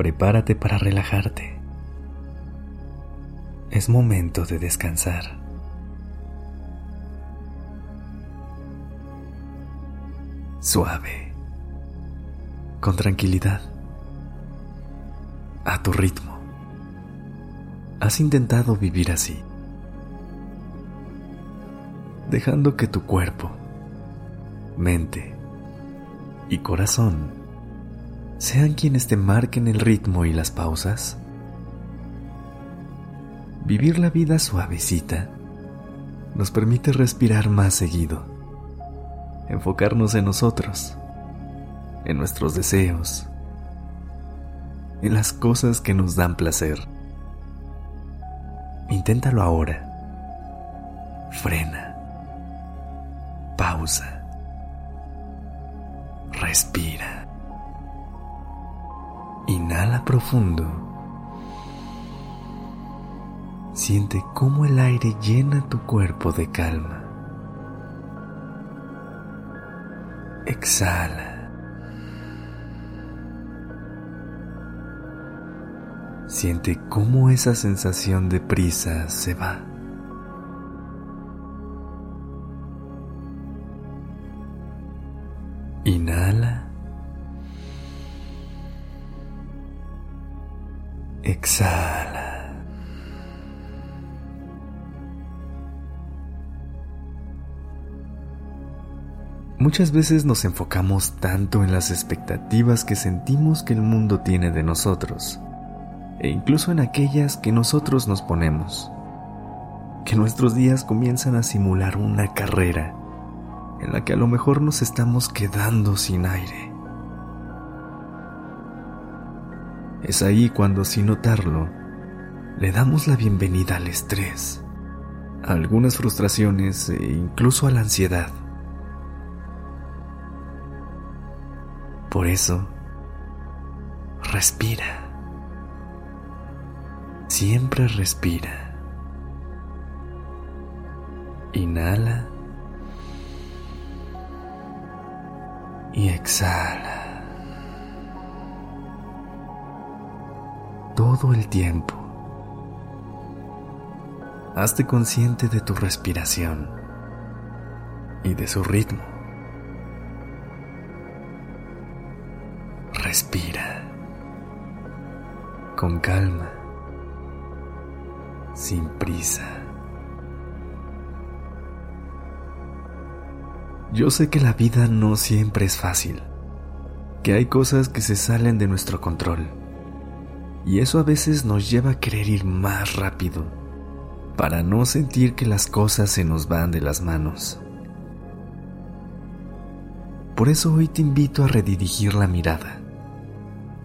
Prepárate para relajarte. Es momento de descansar. Suave. Con tranquilidad. A tu ritmo. Has intentado vivir así. Dejando que tu cuerpo, mente, y corazón sean quienes te marquen el ritmo y las pausas. Vivir la vida suavecita nos permite respirar más seguido, enfocarnos en nosotros, en nuestros deseos, en las cosas que nos dan placer. Inténtalo ahora. Frena. Pausa Respira. Inhala profundo. Siente cómo el aire llena tu cuerpo de calma. Exhala. Siente cómo esa sensación de prisa se va. Exhala. Muchas veces nos enfocamos tanto en las expectativas que sentimos que el mundo tiene de nosotros, e incluso en aquellas que nosotros nos ponemos, que nuestros días comienzan a simular una carrera en la que a lo mejor nos estamos quedando sin aire. Es ahí cuando, sin notarlo, le damos la bienvenida al estrés, a algunas frustraciones e incluso a la ansiedad. Por eso, respira. Siempre respira. Inhala. y exhala. Todo el tiempo. Hazte consciente de tu respiración y de su ritmo. Respira con calma, sin prisa. Yo sé que la vida no siempre es fácil, que hay cosas que se salen de nuestro control, y eso a veces nos lleva a querer ir más rápido, para no sentir que las cosas se nos van de las manos. Por eso hoy te invito a redirigir la mirada,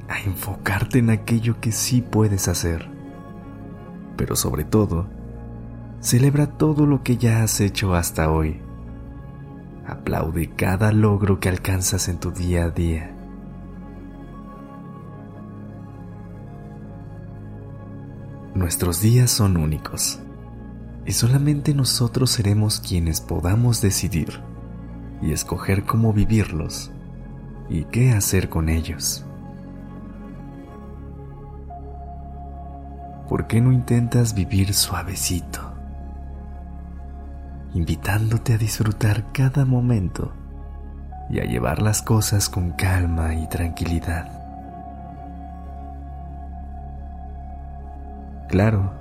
a enfocarte en aquello que sí puedes hacer, pero sobre todo, celebra todo lo que ya has hecho hasta hoy Aplaude cada logro que alcanzas en tu día a día. Nuestros días son únicos y solamente nosotros seremos quienes podamos decidir y escoger cómo vivirlos y qué hacer con ellos. ¿Por qué no intentas vivir suavecito? invitándote a disfrutar cada momento y a llevar las cosas con calma y tranquilidad. Claro,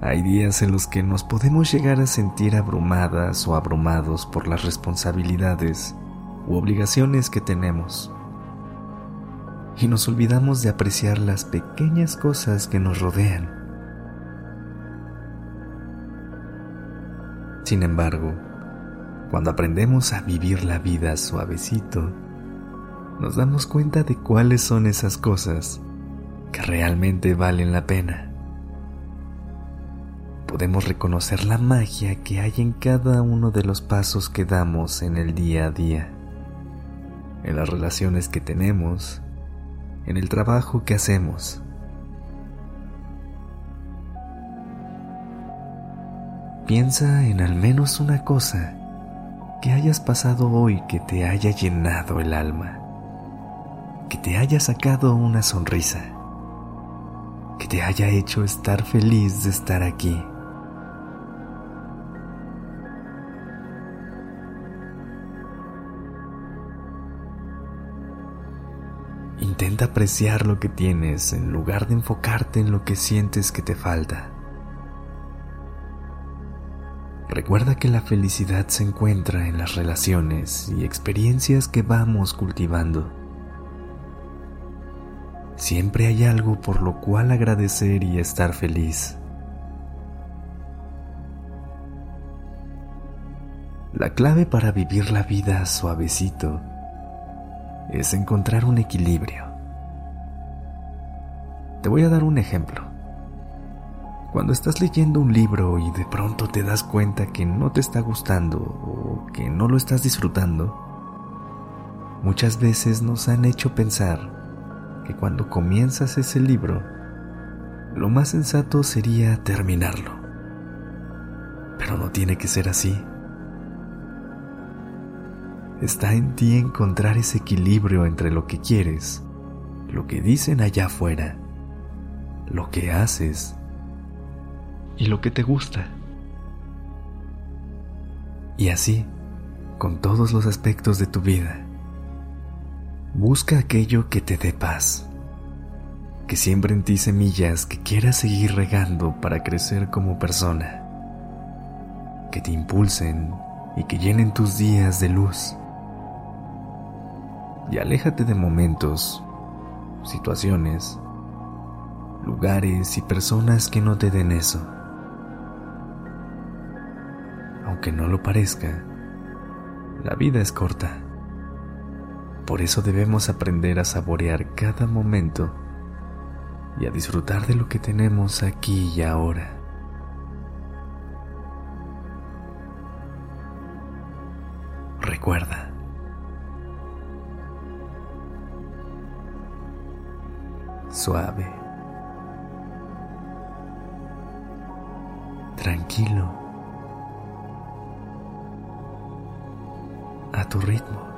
hay días en los que nos podemos llegar a sentir abrumadas o abrumados por las responsabilidades u obligaciones que tenemos. Y nos olvidamos de apreciar las pequeñas cosas que nos rodean Sin embargo, cuando aprendemos a vivir la vida suavecito, nos damos cuenta de cuáles son esas cosas que realmente valen la pena. Podemos reconocer la magia que hay en cada uno de los pasos que damos en el día a día, en las relaciones que tenemos, en el trabajo que hacemos. Piensa en al menos una cosa que hayas pasado hoy que te haya llenado el alma, que te haya sacado una sonrisa, que te haya hecho estar feliz de estar aquí. Intenta apreciar lo que tienes en lugar de enfocarte en lo que sientes que te falta. Recuerda que la felicidad se encuentra en las relaciones y experiencias que vamos cultivando. Siempre hay algo por lo cual agradecer y estar feliz. La clave para vivir la vida suavecito es encontrar un equilibrio. Te voy a dar un ejemplo. Cuando estás leyendo un libro y de pronto te das cuenta que no te está gustando o que no lo estás disfrutando, muchas veces nos han hecho pensar que cuando comienzas ese libro, lo más sensato sería terminarlo. Pero no tiene que ser así. Está en ti encontrar ese equilibrio entre lo que quieres, lo que dicen allá afuera, lo que haces y lo que te gusta. Y así, con todos los aspectos de tu vida. Busca aquello que te dé paz, que siembre en ti semillas que quieras seguir regando para crecer como persona, que te impulsen y que llenen tus días de luz. Y aléjate de momentos, situaciones, lugares y personas que no te den eso aunque no lo parezca, la vida es corta. Por eso debemos aprender a saborear cada momento y a disfrutar de lo que tenemos aquí y ahora. Recuerda, suave, tranquilo. a tu ritmo.